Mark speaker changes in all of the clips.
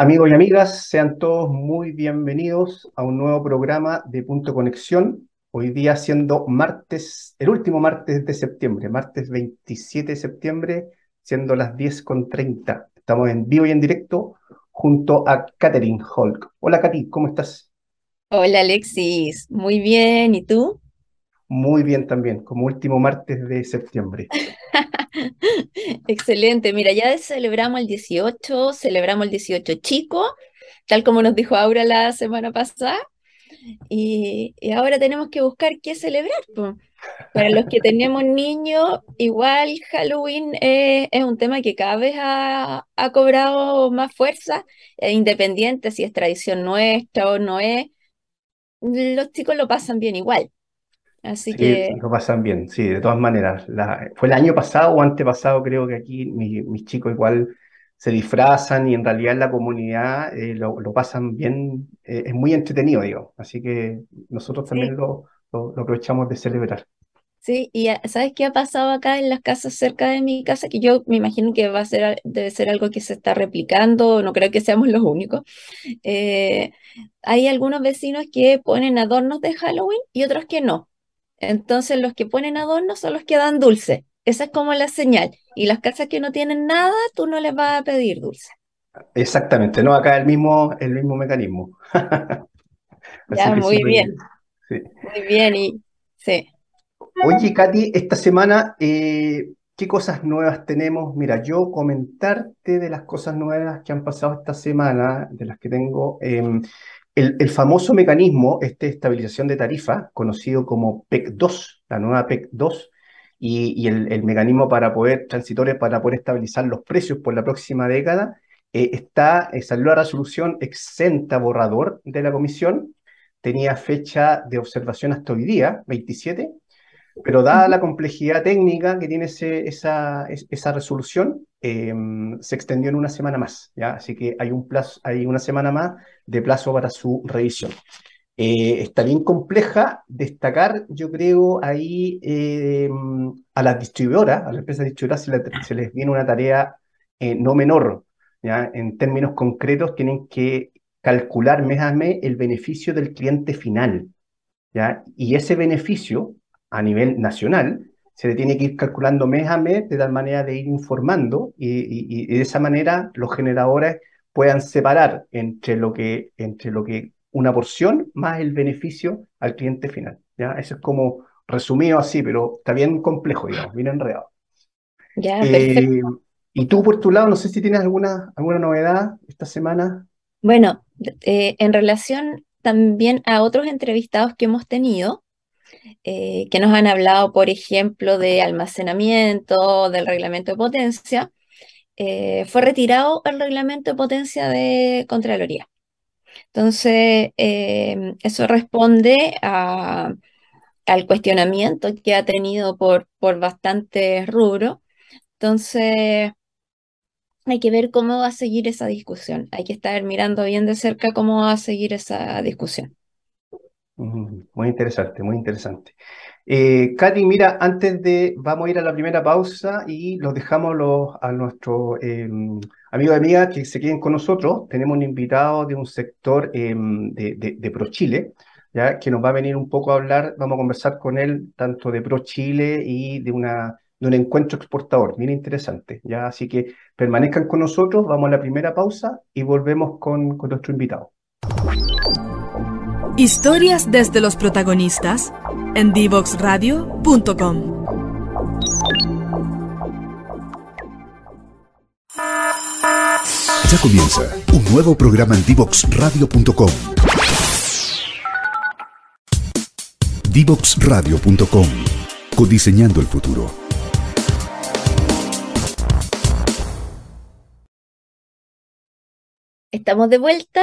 Speaker 1: Amigos y amigas, sean todos muy bienvenidos a un nuevo programa de Punto Conexión. Hoy día siendo martes, el último martes de septiembre, martes 27 de septiembre, siendo las 10.30. Estamos en vivo y en directo junto a Katherine Holk. Hola Katy, ¿cómo estás?
Speaker 2: Hola Alexis, muy bien, ¿y tú?
Speaker 1: Muy bien también, como último martes de septiembre.
Speaker 2: Excelente, mira, ya celebramos el 18, celebramos el 18 chico, tal como nos dijo Aura la semana pasada, y, ahora tenemos que buscar qué celebrar. Para los que tenemos niños, igual Halloween es un tema que cada vez ha, cobrado más fuerza, independiente si es tradición nuestra o no es, los chicos lo pasan bien igual. Así
Speaker 1: Sí,
Speaker 2: que
Speaker 1: lo pasan bien, sí, de todas maneras. La- fue el año pasado o antepasado, creo que aquí mi- mis chicos igual se disfrazan y en realidad en la comunidad eh, lo, lo pasan bien, eh, es muy entretenido, digo. Así que nosotros
Speaker 2: sí,
Speaker 1: también lo, lo- lo aprovechamos de celebrar.
Speaker 2: sí, y ah, ¿sabes qué ha pasado acá en las casas cerca de mi casa? Que yo me imagino que va a ser, debe ser algo que se está replicando, no creo que seamos los únicos. Eh, hay algunos vecinos que ponen adornos de Halloween y otros que no. Entonces los que ponen adornos son los que dan dulce. Esa es como la señal. Y las casas que no tienen nada, tú no les vas a pedir dulce.
Speaker 1: Exactamente, ¿no? Acá el mismo, el mismo mecanismo.
Speaker 2: Ya, muy bien,
Speaker 1: bien. Sí.
Speaker 2: muy bien. Y sí.
Speaker 1: Oye, Katy, esta semana, eh, ¿qué cosas nuevas tenemos? Mira, yo comentarte de las cosas nuevas que han pasado esta semana, de las que tengo, em, el, famoso mecanismo, este estabilización de tarifa, conocido como PEC 2, la nueva PEC 2, y, el, mecanismo para poder, transitorio para poder estabilizar los precios por la próxima década, eh, está, eh, salió la resolución exenta borrador de la comisión, tenía fecha de observación hasta hoy día, 27. Pero dada la complejidad técnica que tiene ese- esa, es- esa resolución, eh, se extendió en una semana más, ¿ya? Así que hay un plazo, hay una semana más de plazo para su revisión. Eh, está bien compleja. Destacar, yo creo, ahí eh, a las distribuidoras, a las empresas distribuidoras se, le- se les viene una tarea eh, no menor, ¿ya? En términos concretos, tienen que calcular mes a mes el beneficio del cliente final. ¿ya? Y ese beneficio a nivel nacional se le tiene que ir calculando mes a mes de tal manera de ir informando y, y- y de esa manera los generadores puedan separar entre lo que, entre lo que una porción más el beneficio al cliente final, ¿ya? Eso es como resumido así, pero está bien complejo, digamos, bien enredado.
Speaker 2: Ya,
Speaker 1: Eh, y tú por tu lado, no sé si tienes alguna, alguna novedad esta semana.
Speaker 2: Bueno, eh, en relación también a otros entrevistados que hemos tenido, eh, que nos han hablado, por ejemplo, de almacenamiento, del reglamento de potencia, eh, fue retirado el reglamento de potencia de Contraloría. Entonces, eh, eso responde al cuestionamiento que ha tenido por, por bastantes rubros. Entonces, hay que ver cómo va a seguir esa discusión. Hay que estar mirando bien de cerca cómo va a seguir esa discusión.
Speaker 1: Muy interesante, muy interesante. Eh, Katy, mira, antes de, vamos a ir a la primera pausa y los dejamos a nuestros eh, amigos y amigas que se queden con nosotros. Tenemos un invitado de un sector eh, de, de, de ProChile, ya que nos va a venir un poco a hablar, vamos a conversar con él tanto de ProChile y de una, de un encuentro exportador, bien interesante, ya, así que permanezcan con nosotros, vamos a la primera pausa y volvemos con, con nuestro invitado.
Speaker 3: Historias desde los protagonistas en divoxradio.com.
Speaker 4: Ya comienza un nuevo programa en divoxradio.com. Divoxradio.com. Codiseñando el futuro.
Speaker 2: Estamos de vuelta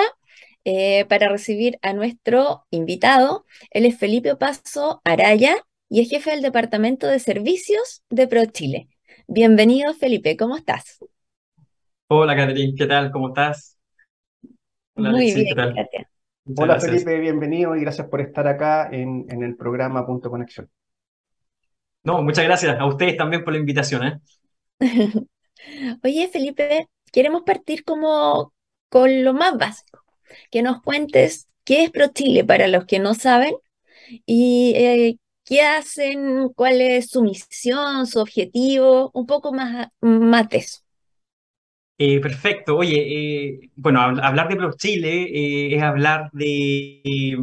Speaker 2: eh, para recibir a nuestro invitado. Él es Felipe Paso Araya y es jefe del Departamento de Servicios de ProChile. Bienvenido, Felipe, ¿cómo estás?
Speaker 5: Hola, Catherine, ¿qué tal? ¿Cómo estás? Hola,
Speaker 2: Muy
Speaker 5: Alexis,
Speaker 2: bien,
Speaker 5: ¿qué tal?
Speaker 2: gracias.
Speaker 5: Muchas
Speaker 1: Hola
Speaker 5: gracias.
Speaker 1: Felipe, bienvenido y gracias por estar acá en, en el programa Punto Conexión.
Speaker 5: No, muchas gracias a ustedes también por la invitación, ¿eh?
Speaker 2: Oye, Felipe, queremos partir como con lo más básico, que nos cuentes qué es ProChile para los que no saben y eh, qué hacen, cuál es su misión, su objetivo, un poco más, más de eso.
Speaker 5: Eh, perfecto. Oye, eh, bueno, hablar de ProChile eh, es hablar de,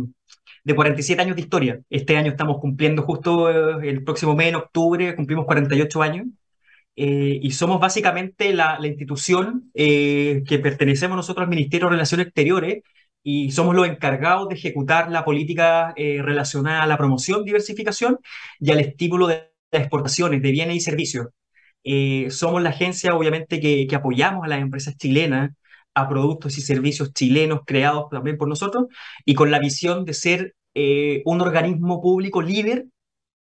Speaker 5: de 47 años de historia. Este año estamos cumpliendo justo el próximo mes, en octubre, cumplimos 48 años. Y somos básicamente la, institución que pertenecemos nosotros al Ministerio de Relaciones Exteriores y somos los encargados de ejecutar la política relacionada a la promoción, diversificación y al estímulo de las exportaciones de bienes y servicios. Eh, somos la agencia, obviamente, que, apoyamos a las empresas chilenas, a productos y servicios chilenos creados también por nosotros, y con la visión de ser eh, un organismo público líder,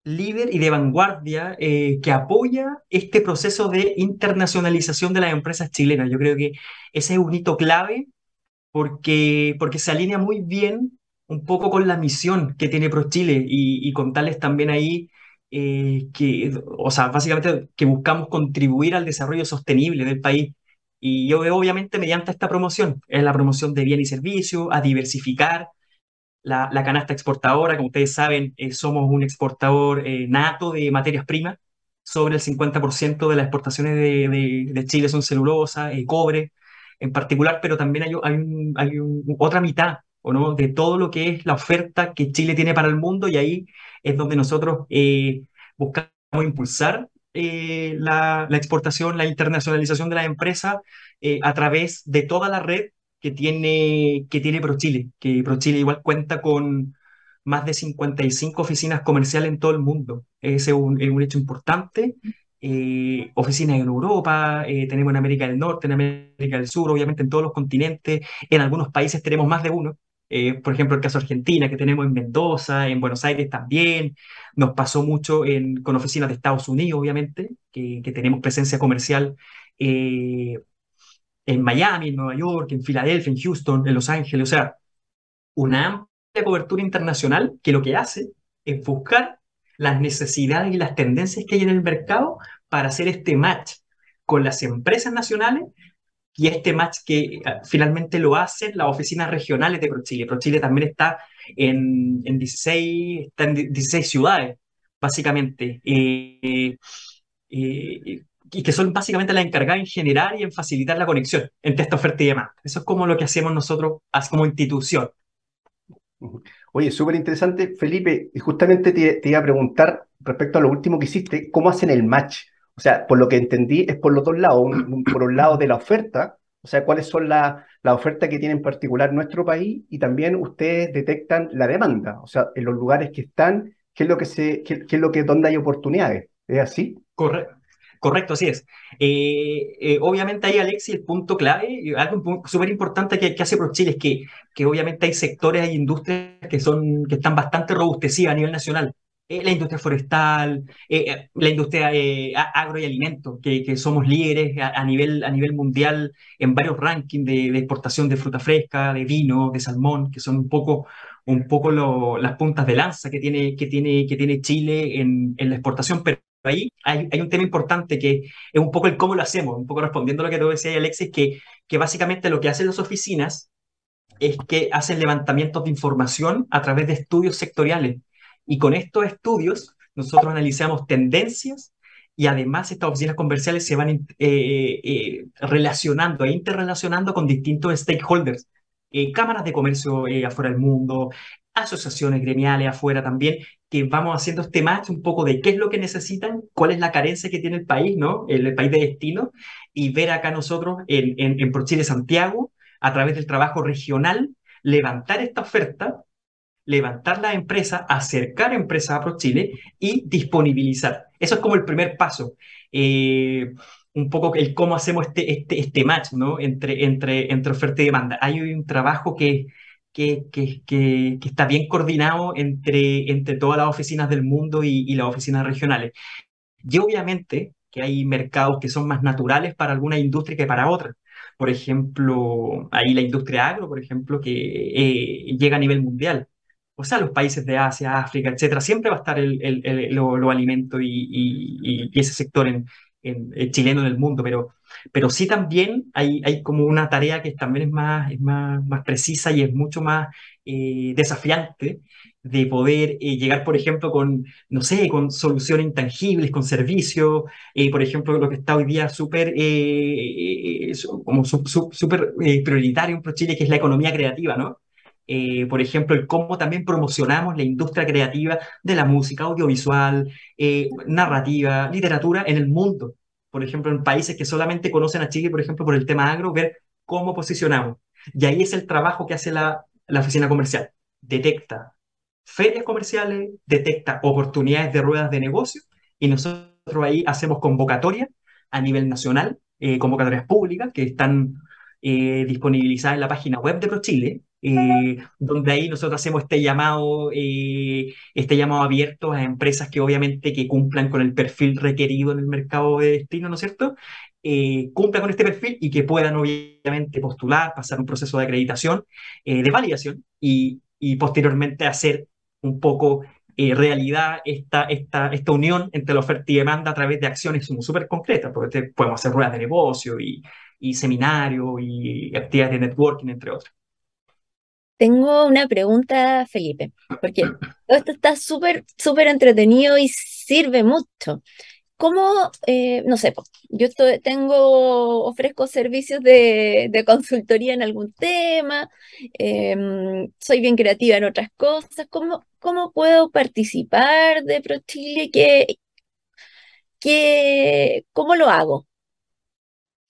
Speaker 5: líder y de vanguardia eh, que apoya este proceso de internacionalización de las empresas chilenas. Yo creo que ese es un hito clave porque, porque se alinea muy bien un poco con la misión que tiene ProChile y, y contarles también ahí eh, que, o sea, básicamente que buscamos contribuir al desarrollo sostenible del país. Y yo obviamente mediante esta promoción, es la promoción de bienes y servicios, a diversificar la, canasta exportadora. Como ustedes saben, eh, somos un exportador eh, nato de materias primas. Sobre el 50% de las exportaciones de, Chile son celulosa, cobre en particular, pero también hay, otra mitad ¿o no? de todo lo que es la oferta que Chile tiene para el mundo y ahí es donde nosotros eh, buscamos impulsar eh, la, exportación, la internacionalización de la empresa eh, a través de toda la red que tiene, que tiene ProChile, que ProChile igual cuenta con más de 55 oficinas comerciales en todo el mundo. Ese es un, hecho importante. oficinas en Europa, tenemos en América del Norte, en América del Sur, obviamente en todos los continentes, en algunos países tenemos más de uno. Eh, por ejemplo, el caso Argentina, que tenemos en Mendoza, en Buenos Aires también. Nos pasó mucho con oficinas de Estados Unidos, obviamente, que, tenemos presencia comercial eh, en Miami, en Nueva York, en Filadelfia, en Houston, en Los Ángeles. O sea, una amplia cobertura internacional que lo que hace es buscar las necesidades y las tendencias que hay en el mercado para hacer este match con las empresas nacionales y este match que ah, finalmente lo hacen las oficinas regionales de ProChile. ProChile también está en, en, 16, está en 16 ciudades, básicamente, eh, eh, y que son básicamente las encargadas en generar y en facilitar la conexión entre esta oferta y demanda. Eso es como lo que hacemos nosotros como institución.
Speaker 1: Oye, súper interesante, Felipe. Y justamente te, te, iba a preguntar respecto a lo último que hiciste, ¿cómo hacen el match? O sea, por lo que entendí, es por los dos lados. por un lado de la oferta, o sea, cuáles son las la ofertas que tiene en particular nuestro país y también ustedes detectan la demanda, o sea, en los lugares que están, qué es lo que se, qué, es lo que, dónde hay oportunidades. ¿Es así?
Speaker 5: Correcto. Correcto, así es. Eh, eh, obviamente ahí, Alexi, el punto clave, algo súper importante que, que, hace ProChile es que, que obviamente hay sectores, hay industrias que, son, que están bastante robustecidas a nivel nacional. Eh, la industria forestal, la industria agro y alimento, que, somos líderes a, nivel, a nivel mundial en varios rankings de, exportación de fruta fresca, de vino, de salmón, que son un poco, un poco las puntas de lanza que tiene, que tiene, que tiene Chile en, la exportación, ahí hay, hay, un tema importante que es un poco el cómo lo hacemos, un poco respondiendo a lo que tú decías, Alexis, que, que básicamente lo que hacen las oficinas es que hacen levantamientos de información a través de estudios sectoriales. Y con estos estudios nosotros analizamos tendencias y además estas oficinas comerciales se van eh, eh, relacionando e interrelacionando con distintos stakeholders, eh, cámaras de comercio afuera del mundo, asociaciones gremiales afuera también, que vamos haciendo este match un poco de qué es lo que necesitan, cuál es la carencia que tiene el país, ¿no? El, país de destino, y ver acá nosotros en, en, en ProChile Santiago, a través del trabajo regional, levantar esta oferta levantar la empresa, acercar empresas a ProChile y disponibilizar. Eso es como el primer paso. Eh, un poco el cómo hacemos este, este, este match ¿no? entre, entre, entre oferta y demanda. Hay un trabajo que, que, que, que, está bien coordinado entre, entre todas las oficinas del mundo y, y las oficinas regionales. Y obviamente que hay mercados que son más naturales para alguna industria que para otra. Por ejemplo, ahí la industria agro, por ejemplo, que eh, llega a nivel mundial o sea, los países de Asia, África, etcétera, siempre va a estar el, el, lo, alimento y, y, ese sector en, en, chileno en el mundo, pero, Pero sí también hay, hay como una tarea que también es más, es más, más precisa y es mucho más eh, desafiante de poder eh, llegar, por ejemplo, con, no sé, con soluciones intangibles, con servicios, eh, por ejemplo, lo que está hoy día súper como súper prioritario en ProChile, que es la economía creativa, ¿no? por ejemplo, el cómo también promocionamos la industria creativa de la música, audiovisual, narrativa, literatura en el mundo por ejemplo, en países que solamente conocen a Chile, por ejemplo, por el tema agro, ver cómo posicionamos. Y ahí es el trabajo que hace la, la oficina comercial. Detecta ferias comerciales, detecta oportunidades de ruedas de negocio y nosotros ahí hacemos convocatorias a nivel nacional, eh, convocatorias públicas que están eh, disponibilizadas en la página web de ProChile, eh, donde ahí nosotros hacemos este llamado, eh, este llamado abierto a empresas que obviamente que cumplan con el perfil requerido en el mercado de destino, ¿no es cierto? Eh, cumplan con este perfil y que puedan obviamente postular, pasar un proceso de acreditación, de validación y, y, posteriormente hacer un poco realidad esta, esta, esta unión entre la oferta y demanda a través de acciones súper concretas, porque podemos hacer ruedas de negocio y, y seminarios y actividades de networking, entre otras.
Speaker 2: Tengo una pregunta, Felipe, porque todo esto está súper, súper entretenido y sirve mucho. ¿Cómo, eh, no sé, yo tengo, ofrezco servicios de, consultoría en algún tema, em, soy bien creativa en otras cosas, ¿cómo, cómo puedo participar de ProChile? ¿Qué, qué, ¿Cómo lo hago?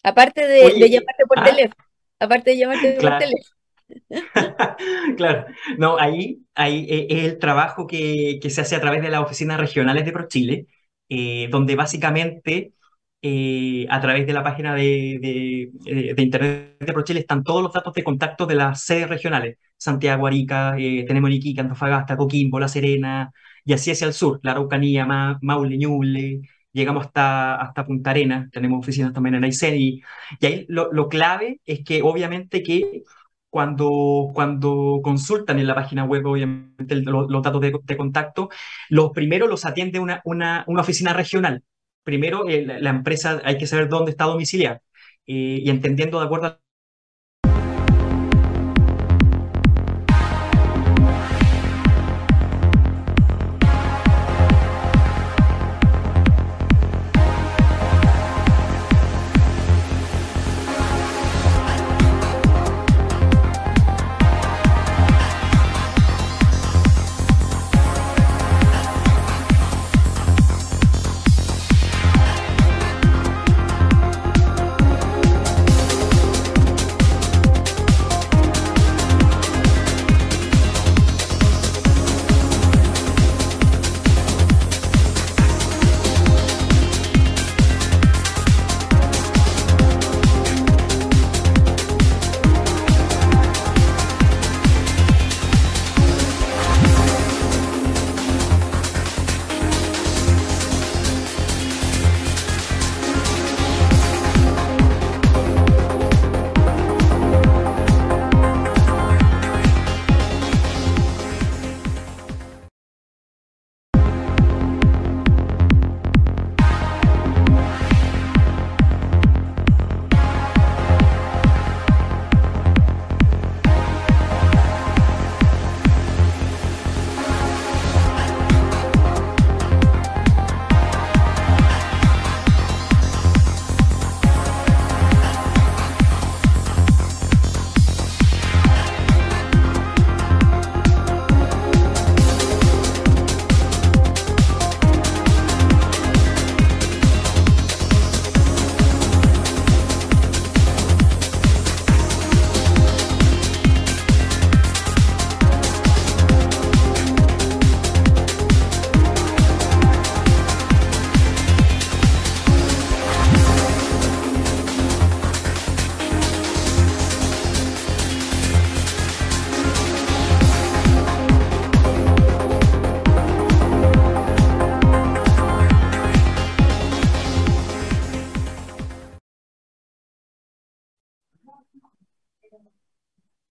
Speaker 2: Aparte de, llamarte por ah, teléfono, aparte de llamarte por teléfono.
Speaker 5: claro, no, ahí, ahí eh, es el trabajo que, que, se hace a través de las oficinas regionales de ProChile, eh, donde básicamente eh, a través de la página de, de, internet de ProChile están todos los datos de contacto de las sedes regionales, Santiago, Arica, tenemos Iquique, Antofagasta, Coquimbo, La Serena, y así hacia el sur, la Araucanía, Maule, Ñuble, llegamos hasta, hasta Punta Arenas, tenemos oficinas también en Aysén, y, y ahí lo, lo clave es que obviamente que cuando, cuando consultan en la página web, obviamente, los, datos de, contacto, los primeros los atiende una, una, una oficina regional. Primero, eh, la, empresa hay que saber dónde está domiciliada eh, y entendiendo de acuerdo a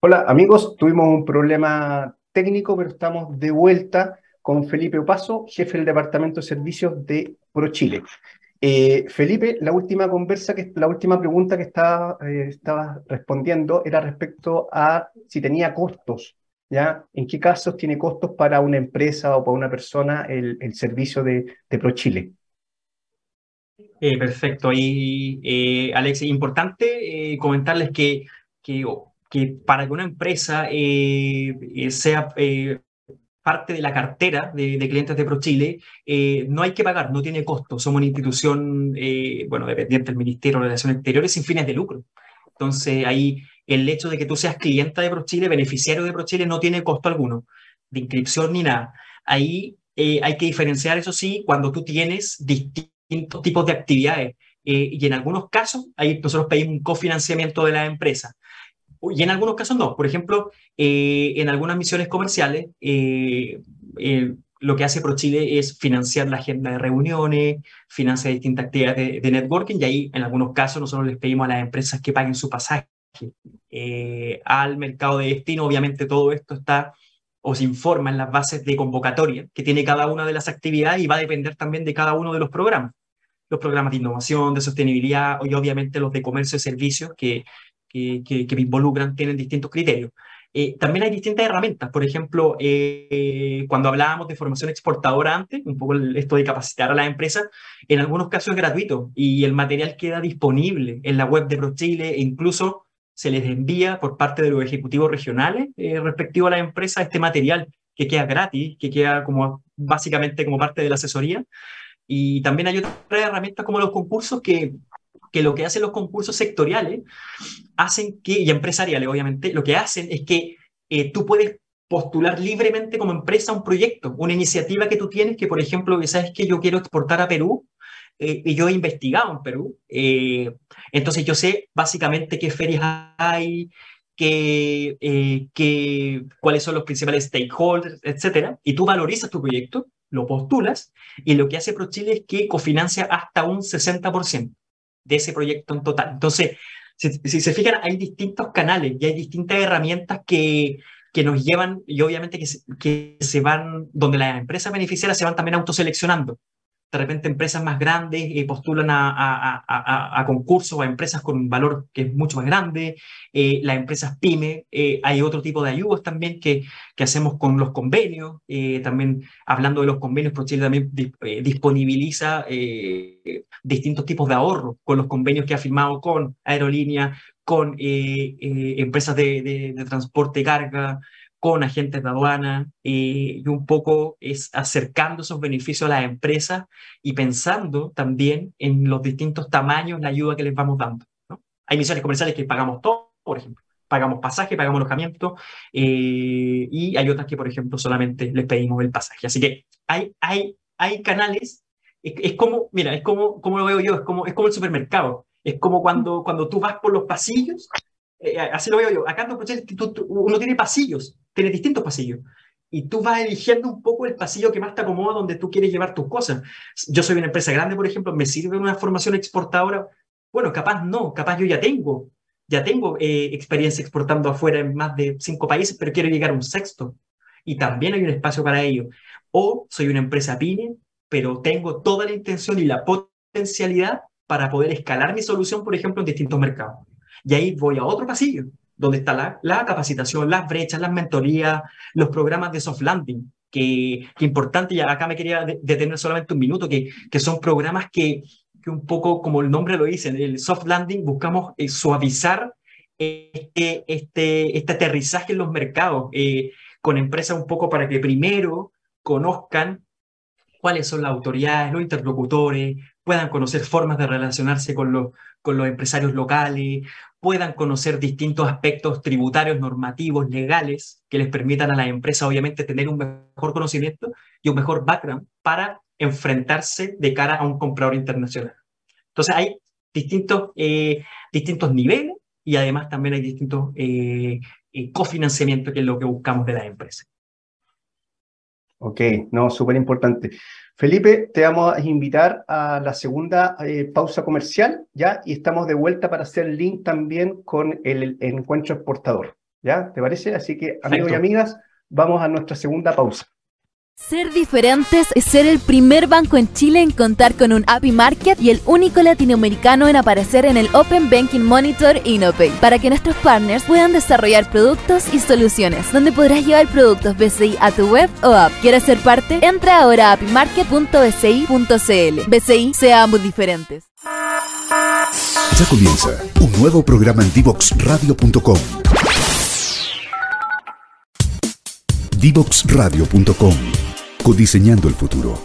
Speaker 1: Hola amigos, tuvimos un problema técnico, pero estamos de vuelta con Felipe Opaso, jefe del Departamento de Servicios de ProChile. Eh, Felipe, la última conversa, que, la última pregunta que eh, estaba respondiendo era respecto a si tenía costos, ¿ya? ¿En qué casos tiene costos para una empresa o para una persona el, servicio de, ProChile?
Speaker 5: Eh, perfecto. Y Alex, importante comentarles que, que, que, para que una empresa sea parte de la cartera de, de clientes de ProChile, no hay que pagar, no tiene costo. Somos una institución, bueno, dependiente del Ministerio de Relaciones Exteriores sin fines de lucro. Entonces, ahí el hecho de que tú seas cliente de ProChile, beneficiario de ProChile, no tiene costo alguno, de inscripción ni nada. Ahí hay que diferenciar, eso sí, cuando tú tienes distintos tipos de actividades. Eh, y en algunos casos, ahí nosotros pedimos un cofinanciamiento de la empresa. Y en algunos casos no. Por ejemplo, eh, en algunas misiones comerciales, eh, lo que hace ProChile es financiar la agenda de reuniones, financiar distintas actividades de, networking, y ahí en algunos casos nosotros les pedimos a las empresas que paguen su pasaje al mercado de destino. Obviamente todo esto está o se informa en las bases de convocatoria que tiene cada una de las actividades y va a depender también de cada uno de los programas los programas de innovación, de sostenibilidad y obviamente los de comercio y servicios que, que, que, involucran, tienen distintos criterios. Eh, también hay distintas herramientas, por ejemplo, eh, cuando hablábamos de formación exportadora antes, un poco esto de capacitar a las empresas, en algunos casos es gratuito y el material queda disponible en la web de ProChile e incluso se les envía por parte de los ejecutivos regionales eh, respectivo a la empresa este material que queda gratis, que queda como básicamente como parte de la asesoría y también hay otras herramientas como los concursos que, que lo que hacen los concursos sectoriales hacen que, y empresariales obviamente, lo que hacen es que eh, tú puedes postular libremente como empresa un proyecto, una iniciativa que tú tienes, que por ejemplo, que sabes que yo quiero exportar a Perú, eh, y yo he investigado en Perú, eh, entonces yo sé básicamente qué ferias hay, qué, qué, cuáles son los principales stakeholders, etcétera, y tú valorizas tu proyecto lo postulas y lo que hace ProChile es que cofinancia hasta un 60% de ese proyecto en total. Entonces, si, se fijan, hay distintos canales y hay distintas herramientas que, que nos llevan y obviamente que que se van, donde las empresas beneficiarias se van también autoseleccionando de repente empresas más grandes eh, postulan a, a, a, a, concursos o a empresas con un valor que es mucho más grande, eh, las empresas pyme, eh, hay otro tipo de ayudas también que, hacemos con los convenios, también hablando de los convenios, ProChile también disponibiliza distintos tipos de ahorro con los convenios que ha firmado con aerolíneas, con empresas de, de, de transporte carga, con agentes de aduana y un poco es acercando esos beneficios a las empresas y pensando también en los distintos tamaños, la ayuda que les vamos dando. ¿no? Hay misiones comerciales que pagamos todo, por ejemplo, pagamos pasaje, pagamos alojamiento eh, y hay otras que, por ejemplo, solamente les pedimos el pasaje. Así que hay, hay, hay canales, es, como, mira, es como, como lo veo yo, es como, es como el supermercado. Es como cuando, cuando tú vas por los pasillos eh, así lo veo yo, acá en uno tiene pasillos, tiene distintos pasillos, y tú vas eligiendo un poco el pasillo que más te acomoda donde tú quieres llevar tus cosas. Yo soy una empresa grande, por ejemplo, ¿me sirve una formación exportadora? Bueno, capaz no, capaz yo ya tengo, ya tengo eh, experiencia exportando afuera en más de cinco países, pero quiero llegar a un sexto. Y también hay un espacio para ello. O soy una empresa pyme, pero tengo toda la intención y la potencialidad para poder escalar mi solución, por ejemplo, en distintos mercados. Y ahí voy a otro pasillo, donde está la, la capacitación, las brechas, las mentorías, los programas de soft landing, que, que importante, y acá me quería detener solamente un minuto, que, que son programas que, que un poco, como el nombre lo dice, el soft landing, buscamos eh, suavizar este, este, este aterrizaje en los mercados eh, con empresas un poco para que primero conozcan cuáles son las autoridades, los interlocutores, puedan conocer formas de relacionarse con los, con los empresarios locales, puedan conocer distintos aspectos tributarios, normativos, legales, que les permitan a la empresa, obviamente, tener un mejor conocimiento y un mejor background para enfrentarse de cara a un comprador internacional. Entonces, hay distintos, eh, distintos niveles y además también hay distintos eh, eh, cofinanciamientos, que es lo que buscamos de la empresa.
Speaker 1: Ok, no, súper importante. Felipe, te vamos a invitar a la segunda eh, pausa comercial, ¿ya? Y estamos de vuelta para hacer link también con el, encuentro exportador, ¿ya? ¿Te parece? Así que, amigos y amigas, vamos a nuestra segunda pausa.
Speaker 6: Ser diferentes es ser el primer banco en Chile en contar con un API Market y el único latinoamericano en aparecer en el Open Banking Monitor InnoPay, para que nuestros partners puedan desarrollar productos y soluciones, donde podrás llevar productos BCI a tu web o app. ¿Quieres ser parte? Entra ahora a apimarket.bci.cl. BCI, seamos diferentes.
Speaker 4: Ya comienza un nuevo programa en divoxradio.com. Divoxradio.com Codiseñando el futuro.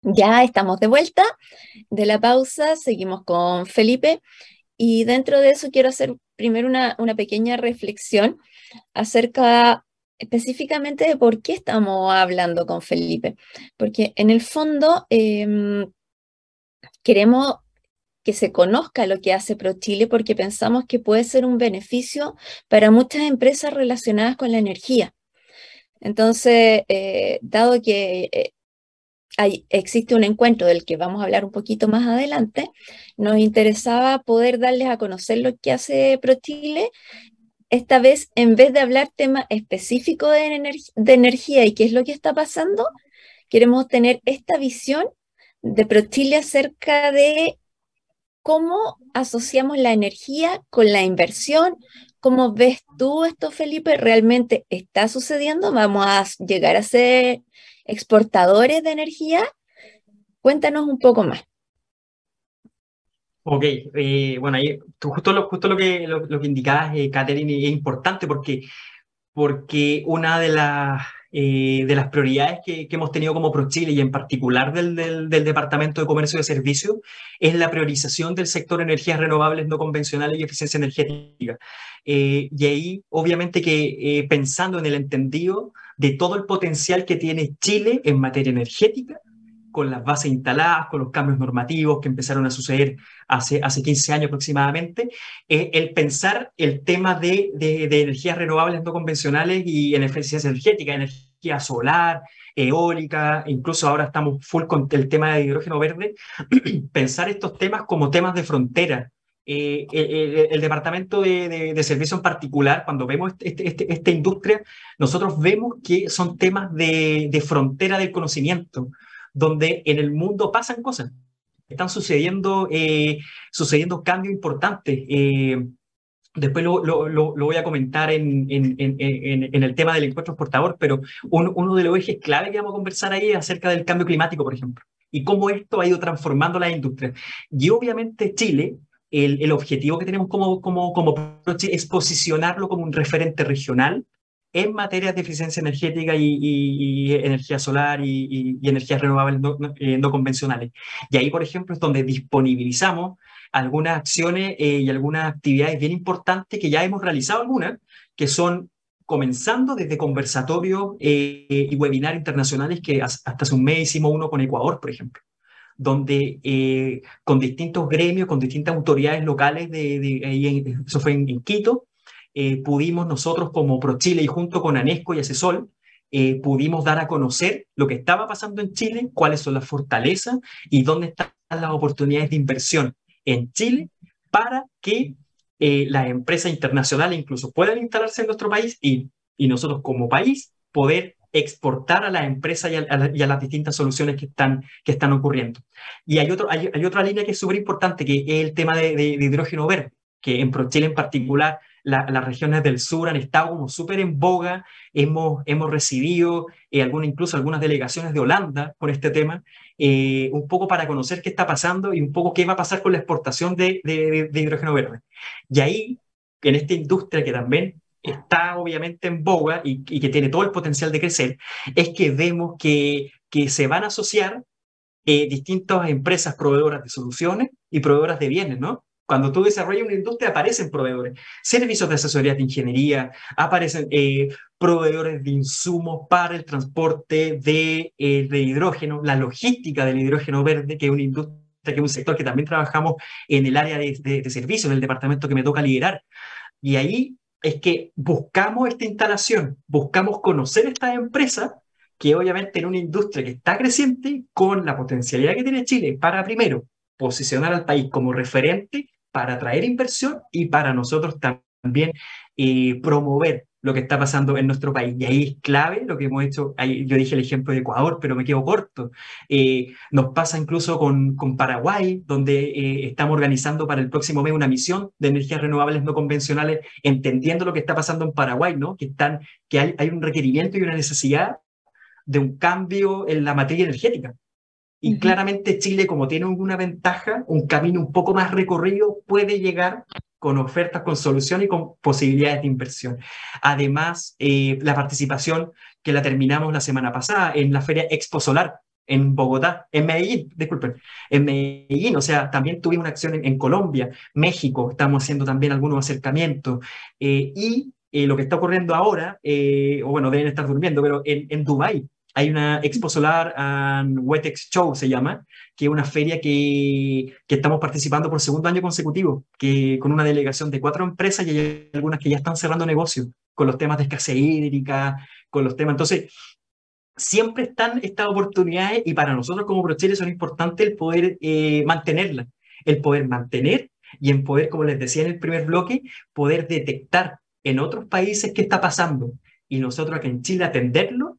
Speaker 2: Ya estamos de vuelta de la pausa, seguimos con Felipe y dentro de eso quiero hacer primero una, pequeña reflexión acerca específicamente de por qué estamos hablando con Felipe, porque en el fondo em, queremos que se conozca lo que hace ProChile porque pensamos que puede ser un beneficio para muchas empresas relacionadas con la energía. Entonces, eh, dado que eh, hay, existe un encuentro del que vamos a hablar un poquito más adelante, nos interesaba poder darles a conocer lo que hace ProChile. Esta vez, en vez de hablar tema específico de, de energía y qué es lo que está pasando, queremos tener esta visión de ProChile acerca de ¿Cómo asociamos la energía con la inversión? ¿Cómo ves tú esto, Felipe? ¿Realmente está sucediendo? ¿Vamos a llegar a ser exportadores de energía? Cuéntanos un poco más.
Speaker 5: Ok, eh, bueno, justo, lo, justo lo, que, lo, que indicabas, eh, es importante porque, porque una de las eh, de las prioridades que, hemos tenido como ProChile y en particular del, Departamento de Comercio y Servicios es la priorización del sector energías renovables no convencionales y eficiencia energética. Eh, y ahí, obviamente que eh, pensando en el entendido de todo el potencial que tiene Chile en materia energética, con las bases instaladas, con los cambios normativos que empezaron a suceder hace, hace 15 años aproximadamente, el pensar el tema de, de, energías renovables no convencionales y en eficiencia energética, energía solar, eólica, incluso ahora estamos full con el tema de hidrógeno verde, pensar estos temas como temas de frontera. Eh, el, Departamento de, de, Servicio en particular, cuando vemos este, este, esta industria, nosotros vemos que son temas de, de frontera del conocimiento donde en el mundo pasan cosas, están sucediendo, eh, sucediendo cambios importantes. Eh, después lo, lo, lo, voy a comentar en, en, en, en, el tema del encuentro exportador, pero uno de los ejes clave que vamos a conversar ahí es acerca del cambio climático, por ejemplo, y cómo esto ha ido transformando la industria. Y obviamente Chile, el, el objetivo que tenemos como, como, como es posicionarlo como un referente regional en materia de eficiencia energética y, energía solar y, energías renovables eh, no, convencionales. Y ahí, por ejemplo, es donde disponibilizamos algunas acciones eh, y algunas actividades bien importantes que ya hemos realizado algunas, que son comenzando desde conversatorios eh, y webinarios internacionales que hasta hace un mes hicimos uno con Ecuador, por ejemplo donde con distintos gremios, con distintas autoridades locales, de, eso fue en Quito, eh, pudimos nosotros como ProChile y junto con ANESCO y ASESOL, eh, pudimos dar a conocer lo que estaba pasando en Chile, cuáles son las fortalezas y dónde están las oportunidades de inversión en Chile para que eh, las empresas internacionales incluso puedan instalarse en nuestro país y, y nosotros como país poder exportar a las empresas y a, las distintas soluciones que están, que están ocurriendo. Y hay, otro, hay, otra línea que es súper importante, que es el tema de, de hidrógeno verde, que en ProChile en particular las regiones del sur han estado como súper en boga, hemos, hemos recibido eh, incluso algunas delegaciones de Holanda por este tema, eh, un poco para conocer qué está pasando y un poco qué va a pasar con la exportación de, de, hidrógeno verde. Y ahí, en esta industria que también está obviamente en boga y, y, que tiene todo el potencial de crecer, es que vemos que, que se van a asociar eh, distintas empresas proveedoras de soluciones y proveedoras de bienes, ¿no? Cuando tú desarrollas una industria, aparecen proveedores, servicios de asesoría de ingeniería, aparecen eh, proveedores de insumos para el transporte de, eh, de, hidrógeno, la logística del hidrógeno verde, que es una industria, que es un sector que también trabajamos en el área de, de, de servicios, en el departamento que me toca liderar. Y ahí es que buscamos esta instalación, buscamos conocer estas empresas que obviamente en una industria que está creciente, con la potencialidad que tiene Chile para primero posicionar al país como referente para atraer inversión y para nosotros también eh, promover lo que está pasando en nuestro país. Y ahí es clave lo que hemos hecho. Yo dije el ejemplo de Ecuador, pero me quedo corto. Eh, nos pasa incluso con, con Paraguay, donde eh, estamos organizando para el próximo mes una misión de energías renovables no convencionales, entendiendo lo que está pasando en Paraguay, ¿no? que, están, que hay, hay un requerimiento y una necesidad de un cambio en la materia energética. Y claramente Chile, como tiene una ventaja, un camino un poco más recorrido, puede llegar con ofertas, con soluciones y con posibilidades de inversión. Además, eh, la participación que la terminamos la semana pasada en la Feria Expo Solar en Bogotá, en Medellín, disculpen, en Medellín, o sea, también tuvimos una acción en, Colombia, México, estamos haciendo también algunos acercamientos, eh, y eh, lo que está ocurriendo ahora, o bueno, deben estar durmiendo, pero en, en Dubái, hay una Expo Solar and Wetex Show, se llama, que es una feria que, que, estamos participando por segundo año consecutivo, que con una delegación de cuatro empresas y hay algunas que ya están cerrando negocios con los temas de escasez hídrica, con los temas. Entonces, siempre están estas oportunidades y para nosotros como ProChile son importantes el poder eh, mantenerlas, el poder mantener y en poder, como les decía en el primer bloque, poder detectar en otros países qué está pasando y nosotros aquí en Chile atenderlo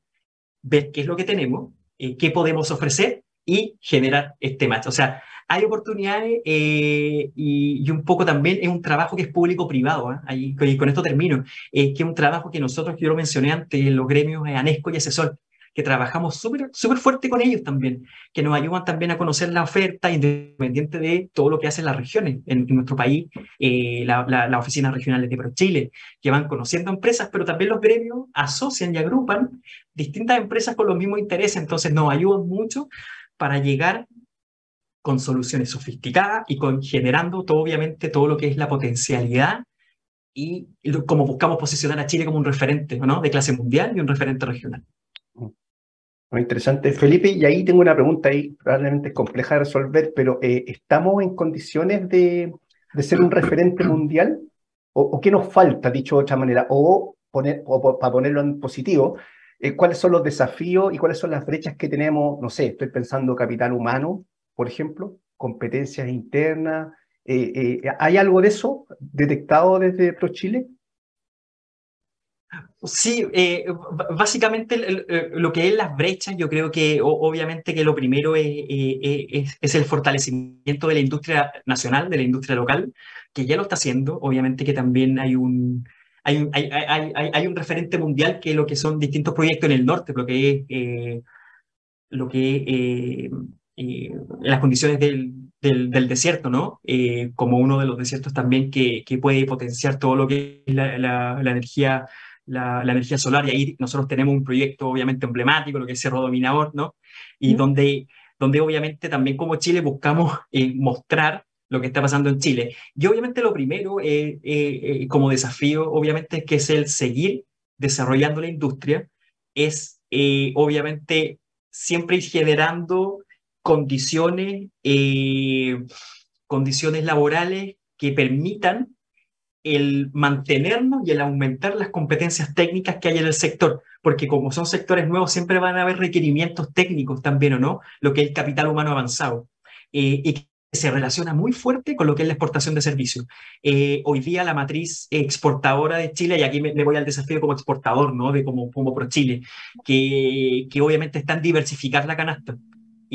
Speaker 5: ver qué es lo que tenemos, eh, qué podemos ofrecer y generar este match. O sea, hay oportunidades eh, y, un poco también es un trabajo que es público-privado. ¿eh? Y con esto termino. que es un trabajo que nosotros, yo lo mencioné antes, los gremios ANESCO y Asesor, que trabajamos súper súper fuerte con ellos también, que nos ayudan también a conocer la oferta independiente de todo lo que hacen las regiones en, nuestro país, eh, las la, oficinas regionales de ProChile, que van conociendo empresas, pero también los gremios asocian y agrupan distintas empresas con los mismos intereses, entonces nos ayudan mucho para llegar con soluciones sofisticadas y con generando todo, obviamente todo lo que es la potencialidad y, como buscamos posicionar a Chile como un referente ¿no? de clase mundial y un referente regional.
Speaker 1: Muy interesante, Felipe. Y ahí tengo una pregunta ahí, probablemente compleja de resolver, pero eh, ¿estamos en condiciones de, de, ser un referente mundial? ¿O, qué nos falta, dicho de otra manera? O, poner, o para ponerlo en positivo, eh, ¿cuáles son los desafíos y cuáles son las brechas que tenemos? No sé, estoy pensando capital humano, por ejemplo, competencias internas. Eh, ¿Hay algo de eso detectado desde ProChile?
Speaker 5: Sí, eh, básicamente eh, lo que es las brechas, yo creo que obviamente que lo primero eh, es, es, el fortalecimiento de la industria nacional, de la industria local, que ya lo está haciendo. Obviamente que también hay un, hay, hay, hay, hay un referente mundial que lo que son distintos proyectos en el norte, lo que es lo que las condiciones del, del, desierto, ¿no? como uno de los desiertos también que, que puede potenciar todo lo que es la, la energía la, energía solar y ahí nosotros tenemos un proyecto obviamente emblemático, lo que es Cerro Dominador, ¿no? Y donde, donde obviamente también como Chile buscamos eh, mostrar lo que está pasando en Chile. Y obviamente lo primero eh, eh, como desafío, obviamente, que es el seguir desarrollando la industria, es obviamente siempre ir generando condiciones, condiciones laborales que permitan el mantenernos y el aumentar las competencias técnicas que hay en el sector, porque como son sectores nuevos, siempre van a haber requerimientos técnicos también, ¿o no? Lo que es el capital humano avanzado. Eh, y que se relaciona muy fuerte con lo que es la exportación de servicios. Eh, hoy día la matriz exportadora de Chile, y aquí me, voy al desafío como exportador, ¿no? De como, como pro Chile, que, que obviamente está en diversificar la canasta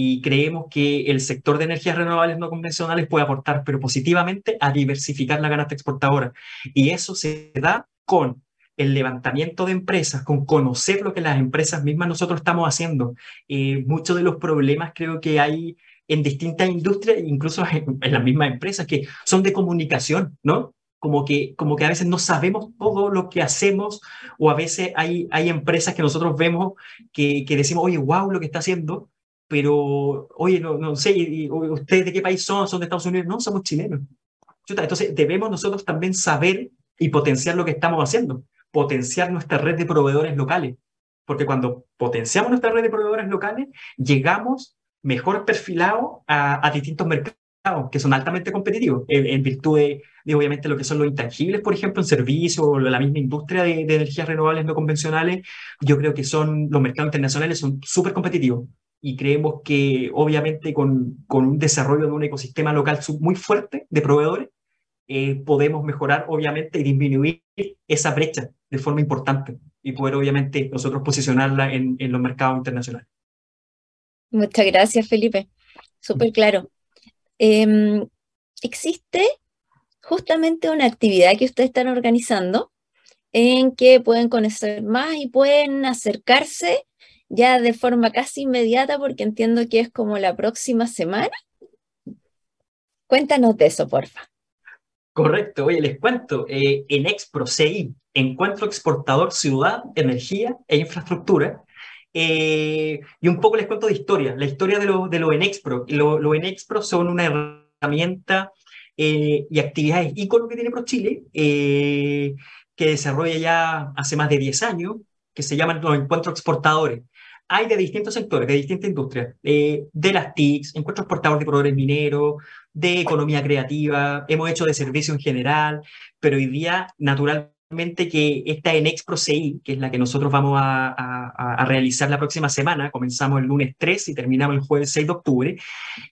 Speaker 5: y creemos que el sector de energías renovables no convencionales puede aportar, pero positivamente, a diversificar la canasta exportadora. Y eso se da con el levantamiento de empresas, con conocer lo que las empresas mismas nosotros estamos haciendo. Eh, muchos de los problemas creo que hay en distintas industrias, incluso en, las mismas empresas, que son de comunicación, ¿no? Como que, como que a veces no sabemos todo lo que hacemos o a veces hay, hay empresas que nosotros vemos que, que decimos, oye, wow, lo que está haciendo, pero, oye, no, no sé, ¿ustedes de qué país son? ¿Son de Estados Unidos? No, somos chilenos. Entonces, debemos nosotros también saber y potenciar lo que estamos haciendo, potenciar nuestra red de proveedores locales, porque cuando potenciamos nuestra red de proveedores locales, llegamos mejor perfilados a, distintos mercados que son altamente competitivos, en, virtud de, obviamente, lo que son los intangibles, por ejemplo, en servicios o la misma industria de, de energías renovables no convencionales, yo creo que son los mercados internacionales son súper competitivos y creemos que obviamente con, con un desarrollo de un ecosistema local muy fuerte de proveedores, eh, podemos mejorar, obviamente, y disminuir esa brecha de forma importante y poder, obviamente, nosotros posicionarla en, en los mercados internacionales.
Speaker 2: Muchas gracias, Felipe. Súper claro. Em, existe justamente una actividad que ustedes están organizando en que pueden conocer más y pueden acercarse ya de forma casi inmediata, porque entiendo que es como la próxima semana. Cuéntanos de eso, porfa.
Speaker 5: Correcto, oye, les cuento, eh, en Encuentro Exportador Ciudad, Energía e Infraestructura, eh, y un poco les cuento de historia, la historia de lo, de lo Enexpro. Lo, lo Enexpro son una herramienta eh, y actividades ícono que tiene ProChile, eh, que desarrolla ya hace más de 10 años, que se llaman los encuentros exportadores. Hay de distintos sectores, de distintas industrias, de las TICs, encuentros exportadores de proveedores mineros, de economía creativa, hemos hecho de servicio en general, pero hoy día, naturalmente, que esta en CI, que es la que nosotros vamos a, realizar la próxima semana, comenzamos el lunes 3 y terminamos el jueves 6 de octubre,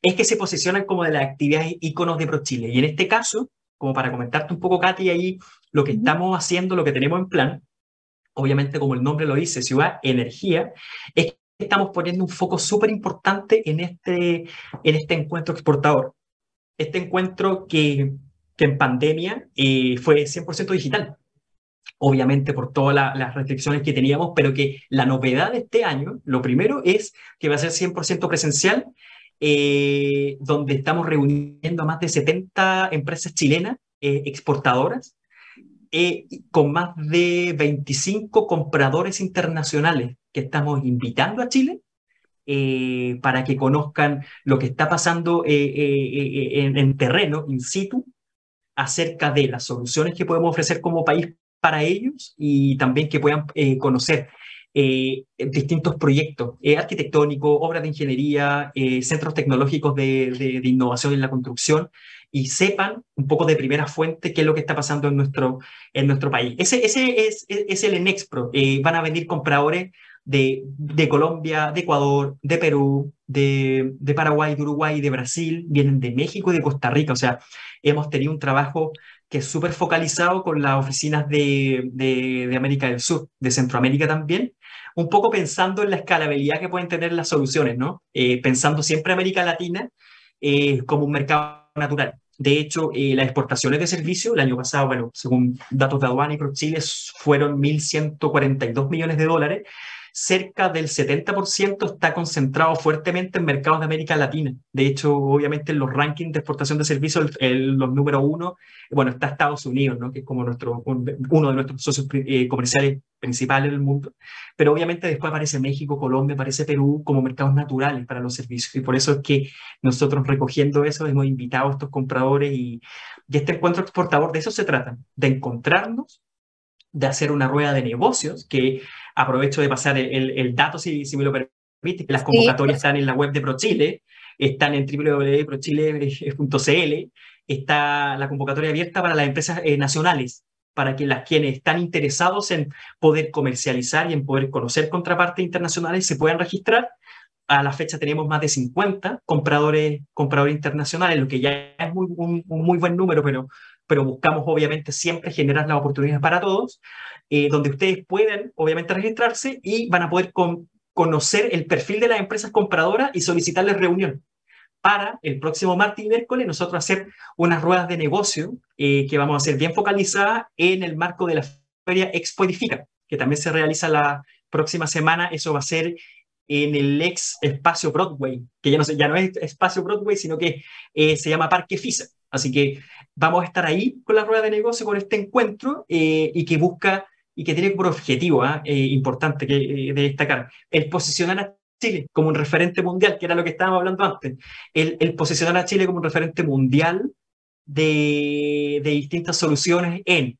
Speaker 5: es que se posicionan como de las actividades íconos de ProChile. Y en este caso, como para comentarte un poco, Katy, ahí lo que estamos haciendo, lo que tenemos en plan, obviamente como el nombre lo dice, Ciudad Energía, es que estamos poniendo un foco súper importante en este, en este encuentro exportador. Este encuentro que, que en pandemia eh, fue 100% digital obviamente por todas las restricciones que teníamos, pero que la novedad de este año, lo primero es que va a ser 100% presencial, eh, donde estamos reuniendo a más de 70 empresas chilenas eh, exportadoras, eh, con más de 25 compradores internacionales que estamos invitando a Chile para que conozcan lo que está pasando en, en terreno, in situ, acerca de las soluciones que podemos ofrecer como país para ellos y también que puedan eh, conocer eh, distintos proyectos eh, arquitectónicos, obras de ingeniería, centros tecnológicos de, de, innovación en la construcción y sepan un poco de primera fuente qué es lo que está pasando en nuestro, en nuestro país. Ese, ese es, es el Enexpro. van a venir compradores de, de, Colombia, de Ecuador, de Perú, de, de, Paraguay, de Uruguay, de Brasil, vienen de México y de Costa Rica. O sea, hemos tenido un trabajo que es súper focalizado con las oficinas de, de, América del Sur, de Centroamérica también, un poco pensando en la escalabilidad que pueden tener las soluciones, ¿no? Eh, pensando siempre América Latina eh, como un mercado natural. De hecho, eh, las exportaciones de servicios el año pasado, bueno, según datos de aduana y Chile, fueron 1.142 millones de dólares, cerca del 70% está concentrado fuertemente en mercados de América Latina. De hecho, obviamente en los rankings de exportación de servicios, los número uno, bueno, está Estados Unidos, que es como nuestro, uno de nuestros socios eh, comerciales principales del mundo. Pero obviamente después aparece México, Colombia, aparece Perú como mercados naturales para los servicios. Y por eso es que nosotros recogiendo eso hemos invitado a estos compradores y, y este encuentro exportador de eso se trata, de encontrarnos de hacer una rueda de negocios, que aprovecho de pasar el, dato, si, si, me lo permite, que las convocatorias están en la web de ProChile, están en www.prochile.cl, está la convocatoria abierta para las empresas eh, nacionales, para que las quienes están interesados en poder comercializar y en poder conocer contrapartes internacionales se puedan registrar. A la fecha tenemos más de 50 compradores, compradores internacionales, lo que ya es muy, un muy buen número, pero pero buscamos obviamente siempre generar las oportunidades para todos, eh, donde ustedes pueden obviamente registrarse y van a poder conocer el perfil de las empresas compradoras y solicitarles reunión para el próximo martes y miércoles nosotros hacer unas ruedas de negocio eh, que vamos a hacer bien focalizadas en el marco de la feria Expo Edifica, que también se realiza la próxima semana. Eso va a ser en el ex espacio Broadway, que ya no, ya no es espacio Broadway, sino que eh, se llama Parque FISA. Así que vamos a estar ahí con la rueda de negocio, con este encuentro eh, y que busca y que tiene por objetivo ¿ah? eh, importante que, de destacar el posicionar a Chile como un referente mundial, que era lo que estábamos hablando antes, el, el posicionar a Chile como un referente mundial de, de distintas soluciones en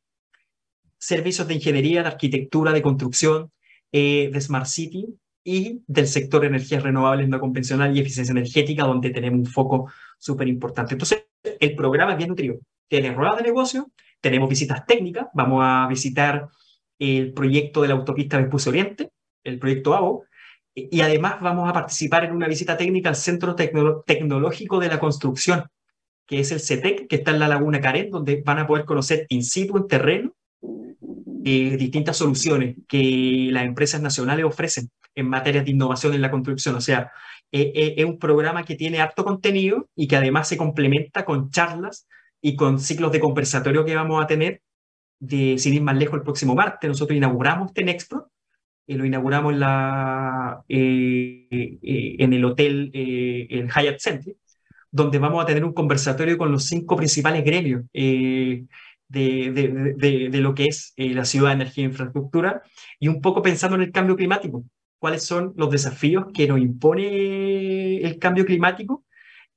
Speaker 5: servicios de ingeniería, de arquitectura, de construcción, de Smart City, y del sector de energías renovables no convencional y eficiencia energética, donde tenemos un foco súper importante. Entonces, el programa es bien nutrido. Tiene ruedas de negocio, tenemos visitas técnicas, vamos a visitar el proyecto de la autopista Vespucio Oriente, el proyecto AVO, y además vamos a participar en una visita técnica al Centro Tecnológico de la Construcción, que es el CETEC, que está en la Laguna Caret, donde van a poder conocer in situ, en terreno, eh, distintas soluciones que las empresas nacionales ofrecen en materia de innovación en la construcción. O sea, eh, eh, es un programa que tiene harto contenido y que además se complementa con charlas y con ciclos de conversatorio que vamos a tener de, sin ir más lejos, el próximo martes. Nosotros inauguramos este Y lo inauguramos en, la, en el hotel, el Hyatt Center, donde vamos a tener un conversatorio con los cinco principales gremios de, de, de, lo que es eh, la ciudad de energía e infraestructura y un poco pensando en el cambio climático. ¿Cuáles son los desafíos que nos impone el cambio climático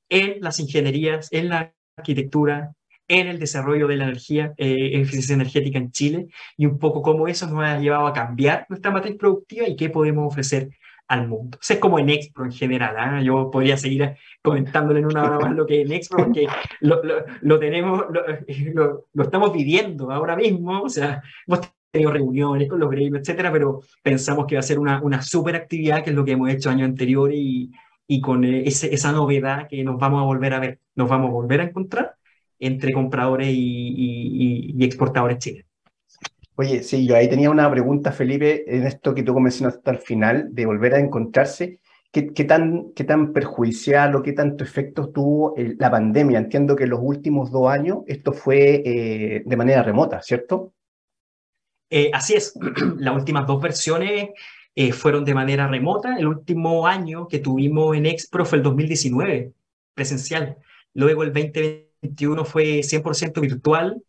Speaker 5: en las ingenierías, en la arquitectura, en el desarrollo de la energía, eh, eficiencia energética en Chile y un poco cómo eso nos ha llevado a cambiar nuestra matriz productiva y qué podemos ofrecer al mundo. Eso es como en Expro en general. ¿ah? Yo podría seguir comentándole en una hora más lo que es en Expro, porque lo, lo, lo tenemos, lo, lo, estamos viviendo ahora mismo. O sea, hemos tenido reuniones con los gremios, etcétera, pero pensamos que va a ser una, una super actividad, que es lo que hemos hecho años anteriores y, y con ese, esa novedad que nos vamos a volver a ver, nos vamos a volver a encontrar entre compradores y, y, y exportadores chilenos.
Speaker 1: Oye, sí, yo ahí tenía una pregunta, Felipe, en esto que tú mencionaste al final, de volver a encontrarse. ¿Qué, qué tan, qué tan perjudicial o qué tanto efecto tuvo el, la pandemia? Entiendo que en los últimos dos años esto fue eh, de manera remota, ¿cierto?
Speaker 5: Eh, así es. Las últimas dos versiones eh, fueron de manera remota. El último año que tuvimos en Expro fue el 2019, presencial. Luego el 2021 fue 100% virtual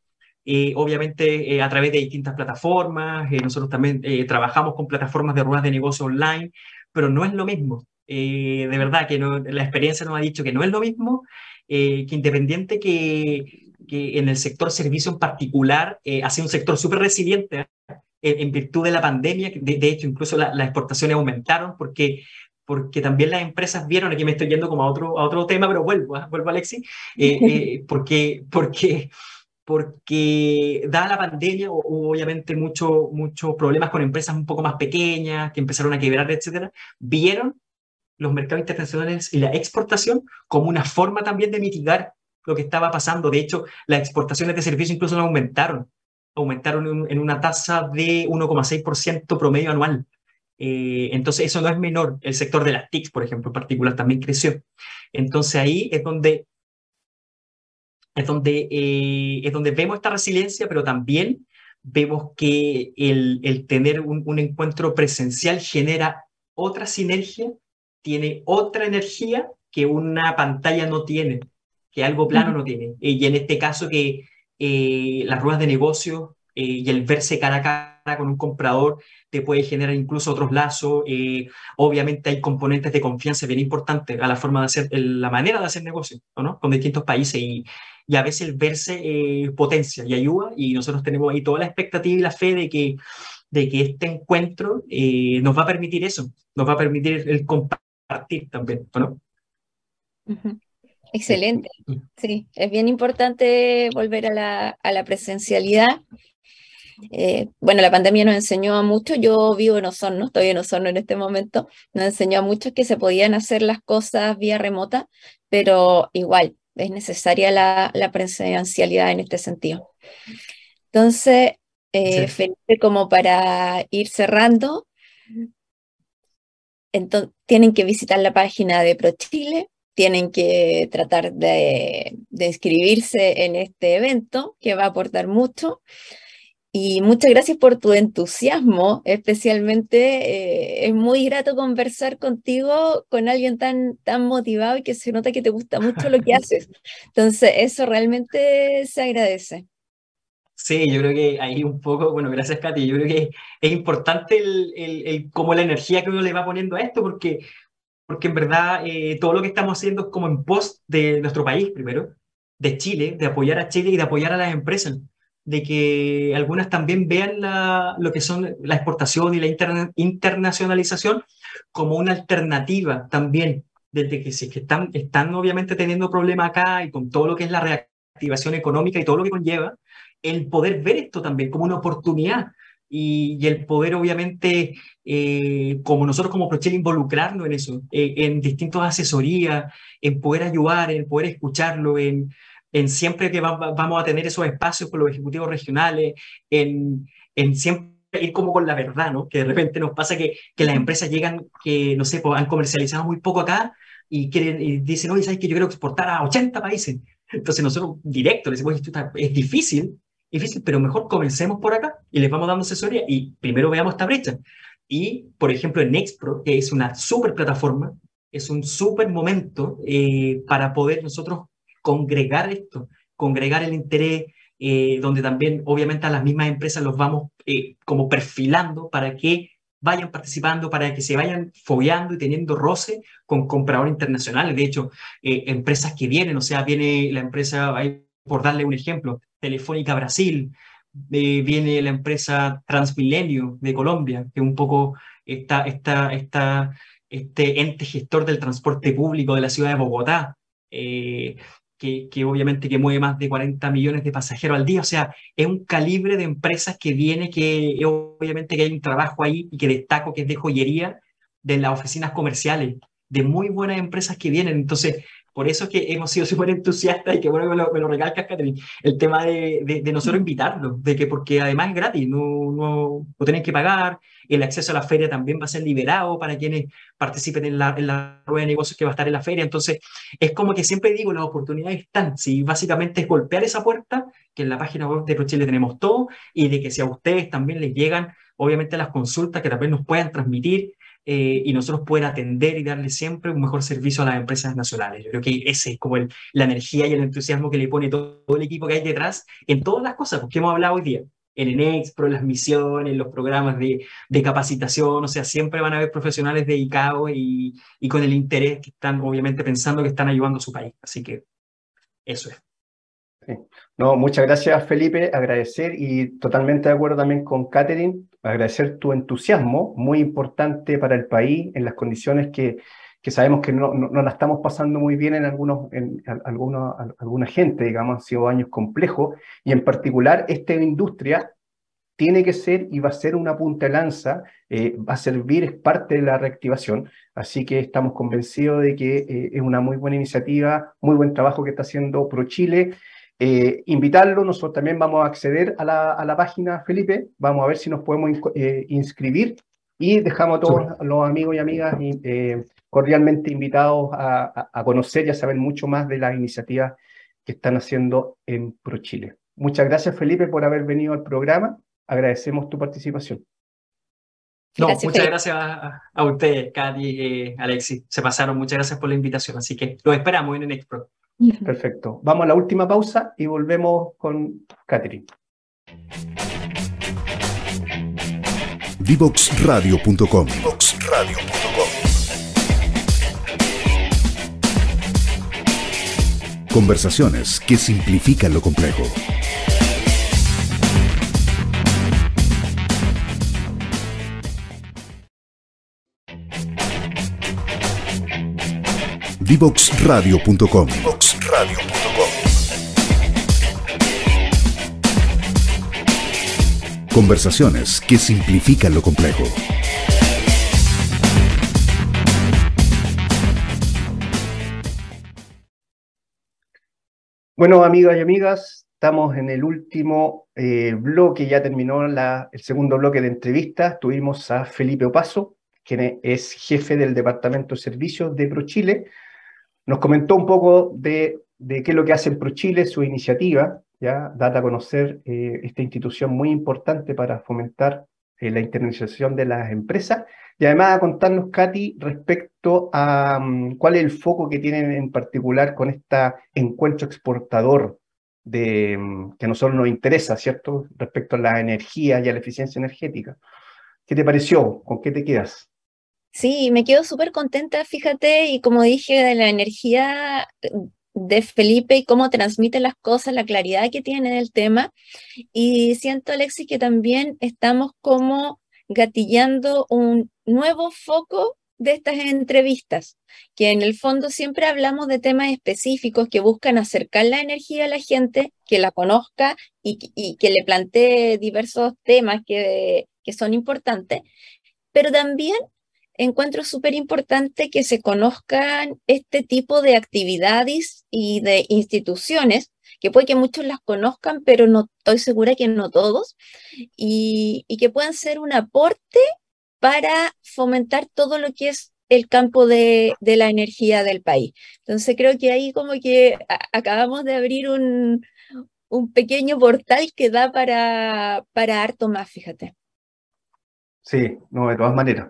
Speaker 5: eh, obviamente eh, a través de distintas plataformas, eh, nosotros también trabajamos con plataformas de ruedas de negocio online, pero no es lo mismo. de verdad que no, la experiencia nos ha dicho que no es lo mismo, que independiente que, que, en el sector servicio en particular ha sido un sector súper resiliente en, virtud de la pandemia, de, de hecho incluso la, las exportaciones aumentaron porque porque también las empresas vieron, aquí me estoy yendo como a otro, a otro tema, pero vuelvo, vuelvo Alexi, porque, porque porque dada la pandemia hubo obviamente muchos mucho problemas con empresas un poco más pequeñas que empezaron a quebrar, etcétera, vieron los mercados internacionales y la exportación como una forma también de mitigar lo que estaba pasando. De hecho, las exportaciones de servicios incluso no aumentaron, aumentaron en una tasa de 1,6% promedio anual. Eh, entonces, eso no es menor. El sector de las TICs, por ejemplo, en particular, también creció. Entonces, ahí es donde es donde, eh, es donde vemos esta resiliencia, pero también vemos que el, el tener un, un, encuentro presencial genera otra sinergia, tiene otra energía que una pantalla no tiene, que algo plano no tiene. Y en este caso que eh, las ruedas de negocio eh, y el verse cara a cara con un comprador te puede generar incluso otros lazos. Eh, obviamente hay componentes de confianza bien importantes a la forma de hacer, la manera de hacer negocio, ¿no? Con distintos países y, y a veces el verse eh, potencia y ayuda y nosotros tenemos ahí toda la expectativa y la fe de que, de que este encuentro eh, nos va a permitir eso, nos va a permitir el compartir también, ¿no?
Speaker 2: Uh -huh. Excelente. Sí, es bien importante volver a la, a la presencialidad. Eh, bueno, la pandemia nos enseñó a mucho, yo vivo en Osorno, estoy en Osorno en este momento, nos enseñó a muchos que se podían hacer las cosas vía remota, pero igual, es necesaria la, la presencialidad en este sentido. Entonces, eh, sí. Felipe, como para ir cerrando, entonces, tienen que visitar la página de ProChile, tienen que tratar de, de, inscribirse en este evento que va a aportar mucho. Y muchas gracias por tu entusiasmo, especialmente eh, es muy grato conversar contigo con alguien tan, tan motivado y que se nota que te gusta mucho lo que haces. Entonces, eso realmente se agradece.
Speaker 5: Sí, yo creo que ahí un poco, bueno, gracias Katy, yo creo que es importante el, el, el como la energía que uno le va poniendo a esto, porque, porque en verdad eh, todo lo que estamos haciendo es como en pos de nuestro país primero, de Chile, de apoyar a Chile y de apoyar a las empresas de que algunas también vean la, lo que son la exportación y la interna, internacionalización como una alternativa también, desde que si que están, están obviamente teniendo problemas acá y con todo lo que es la reactivación económica y todo lo que conlleva, el poder ver esto también como una oportunidad y, y el poder obviamente, eh, como nosotros como Prochel, involucrarnos en eso, eh, en distintas asesorías, en poder ayudar, en poder escucharlo, en en siempre que vamos a tener esos espacios con los ejecutivos regionales, en, en siempre ir como con la verdad, ¿no? Que de repente nos pasa que, que las empresas llegan, que no sé, pues, han comercializado muy poco acá y, quieren, y dicen, oye, ¿sabes que yo quiero exportar a 80 países? Entonces nosotros directo les decimos, es difícil, difícil, pero mejor comencemos por acá y les vamos dando asesoría y primero veamos esta brecha. Y, por ejemplo, en Nextpro, que es una súper plataforma, es un súper momento eh, para poder nosotros congregar esto, congregar el interés, eh, donde también obviamente a las mismas empresas los vamos eh, como perfilando para que vayan participando, para que se vayan fogueando y teniendo roce con compradores internacionales. De hecho, empresas que vienen, o sea, viene la empresa, por darle un ejemplo, Telefónica Brasil, viene la empresa Transmilenio de Colombia, que un poco está, está, está este ente gestor del transporte público de la ciudad de Bogotá, eh, que, obviamente que mueve más de 40 millones de pasajeros al día. O sea, es un calibre de empresas que viene, que obviamente que hay un trabajo ahí y que destaco que es de joyería de las oficinas comerciales, de muy buenas empresas que vienen. Entonces, por eso es que hemos sido súper entusiastas y que bueno me lo, me lo recalcas, Catherine, el tema de, de, nosotros invitarlos, de que porque además es gratis, no, no, no tienen que pagar, el acceso a la feria también va a ser liberado para quienes participen en la, en la rueda de negocios que va a estar en la feria. Entonces, es como que siempre digo, las oportunidades están. Si básicamente es golpear esa puerta, que en la página web de ProChile tenemos todo, y de que si a ustedes también les llegan, obviamente, las consultas que también nos puedan transmitir, eh, y nosotros poder atender y darle siempre un mejor servicio a las empresas nacionales. Yo creo que ese es como el, la energía y el entusiasmo que le pone todo, el equipo que hay detrás en todas las cosas que hemos hablado hoy día. En Expro, en las misiones, los programas de, de, capacitación, o sea, siempre van a haber profesionales dedicados y, y con el interés que están, obviamente, pensando que están ayudando a su país. Así que eso es.
Speaker 1: No, muchas gracias Felipe, agradecer y totalmente de acuerdo también con Catherine, agradecer tu entusiasmo, muy importante para el país en las condiciones que, que sabemos que no, no, la estamos pasando muy bien en, algunos, en algunos, alguna gente, digamos, han sido años complejos y en particular esta industria tiene que ser y va a ser una punta de lanza, eh, va a servir, es parte de la reactivación, así que estamos convencidos de que eh, es una muy buena iniciativa, muy buen trabajo que está haciendo ProChile eh, invitarlo, nosotros también vamos a acceder a la, a la, página, Felipe, vamos a ver si nos podemos eh, inscribir y dejamos a todos los amigos y amigas eh, cordialmente invitados a, a, conocer y a saber mucho más de las iniciativas que están haciendo en ProChile. Muchas gracias, Felipe, por haber venido al programa. Agradecemos tu participación.
Speaker 5: No, muchas gracias a, a ustedes, Katy, Alexis. Se pasaron. Muchas gracias por la invitación. Así que los esperamos en el Expro.
Speaker 1: Perfecto. Vamos a la última pausa y volvemos con Catherine.
Speaker 4: Divoxradio.com Conversaciones que simplifican lo complejo. Divoxradio.com. Conversaciones que simplifican lo complejo.
Speaker 1: Bueno, amigas y amigas, estamos en el último eh, bloque, ya terminó la, el segundo bloque de entrevistas. Tuvimos a Felipe Opaso, quien es jefe del Departamento de Servicios de ProChile, nos comentó un poco de, qué es lo que hace ProChile, su iniciativa, ya data a conocer eh, esta institución muy importante para fomentar eh, la internacionalización de las empresas y además a contarnos, Katy, respecto a mm, cuál es el foco que tienen en particular con este encuentro exportador de, mm, que a nosotros nos interesa, ¿cierto? Respecto a la energía y a la eficiencia energética. ¿Qué te pareció? ¿Con qué te quedas?
Speaker 2: Sí, me quedo súper contenta, fíjate, y como dije, de la energía de Felipe y cómo transmite las cosas, la claridad que tiene en el tema. Y siento, Alexis, que también estamos como gatillando un nuevo foco de estas entrevistas, que en el fondo siempre hablamos de temas específicos que buscan acercar la energía a la gente, que la conozca y, y que le plantee diversos temas que, que son importantes, pero también encuentro súper importante que se conozcan este tipo de actividades y de instituciones que puede que muchos las conozcan, pero no estoy segura que no todos, y, que puedan ser un aporte para fomentar todo lo que es el campo de, de, la energía del país. Entonces creo que ahí como que acabamos de abrir un, un, pequeño portal que da para, para harto más, fíjate.
Speaker 1: Sí, no, de todas maneras.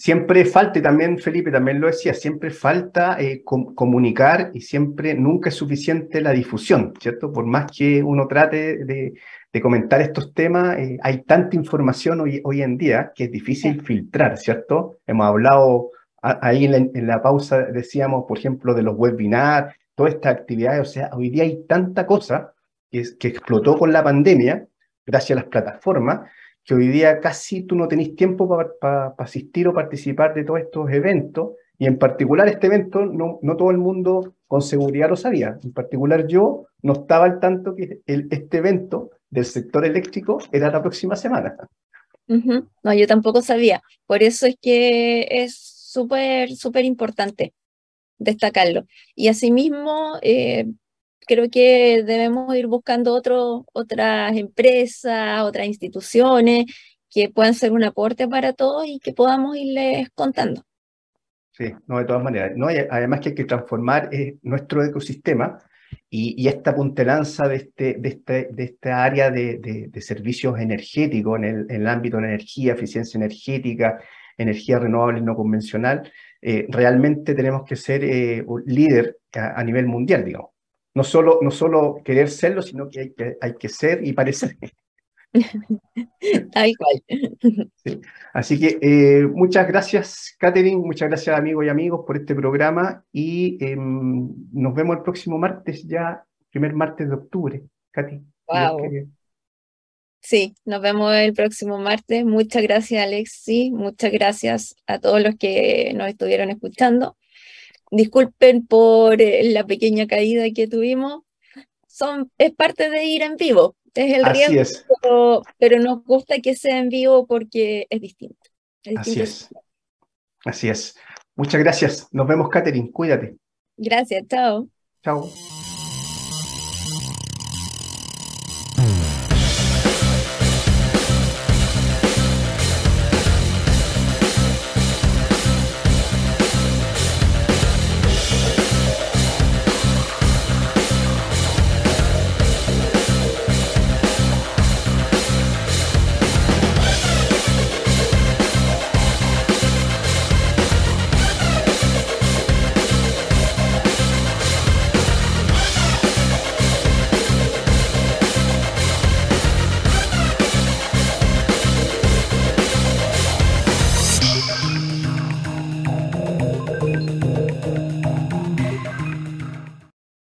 Speaker 1: Siempre falta, y también Felipe también lo decía, siempre falta eh, com comunicar y siempre, nunca es suficiente la difusión, ¿cierto? Por más que uno trate de, de comentar estos temas, eh, hay tanta información hoy, hoy en día que es difícil filtrar, ¿cierto? Hemos hablado ahí en la, pausa decíamos, por ejemplo, de los webinars, todas estas actividades, o sea, hoy día hay tanta cosa que, que explotó con la pandemia, gracias a las plataformas, que hoy día casi tú no tenés tiempo para asistir o participar de todos estos eventos, y en particular este evento no, no todo el mundo con seguridad lo sabía. En particular yo no estaba al tanto que el, este evento del sector eléctrico era la próxima semana.
Speaker 2: No, yo tampoco sabía. Por eso es que es súper, súper importante destacarlo. Y asimismo, eh, creo que debemos ir buscando otro, otras empresas, otras instituciones que puedan ser un aporte para todos y que podamos irles contando.
Speaker 1: Sí, no, de todas maneras. No, además que hay que transformar eh, nuestro ecosistema y, esta puntelanza de, este, de, este, de esta área de, servicios energéticos en el, ámbito de energía, eficiencia energética, energía renovable no convencional, eh, realmente tenemos que ser eh, líder a, a, nivel mundial, digamos. No solo, no solo querer serlo, sino que hay que, hay que ser y parecer.
Speaker 2: Tal cual.
Speaker 1: Sí. Así que eh, muchas gracias, Catherine, muchas gracias amigos y amigos por este programa y eh, nos vemos el próximo martes, ya primer martes de octubre. Katy.
Speaker 2: Wow. Sí, nos vemos el próximo martes. Muchas gracias, Alexi. Muchas gracias a todos los que nos estuvieron escuchando. Disculpen por eh, la pequeña caída que tuvimos. Son, es parte de ir en vivo. Es el
Speaker 1: Así
Speaker 2: riesgo,
Speaker 1: es.
Speaker 2: Pero, pero, nos gusta que sea en vivo porque es distinto.
Speaker 1: Es distinto. Así es. Así es. Muchas gracias. Nos vemos, Catherine. Cuídate.
Speaker 2: Gracias. Chao.
Speaker 1: Chao.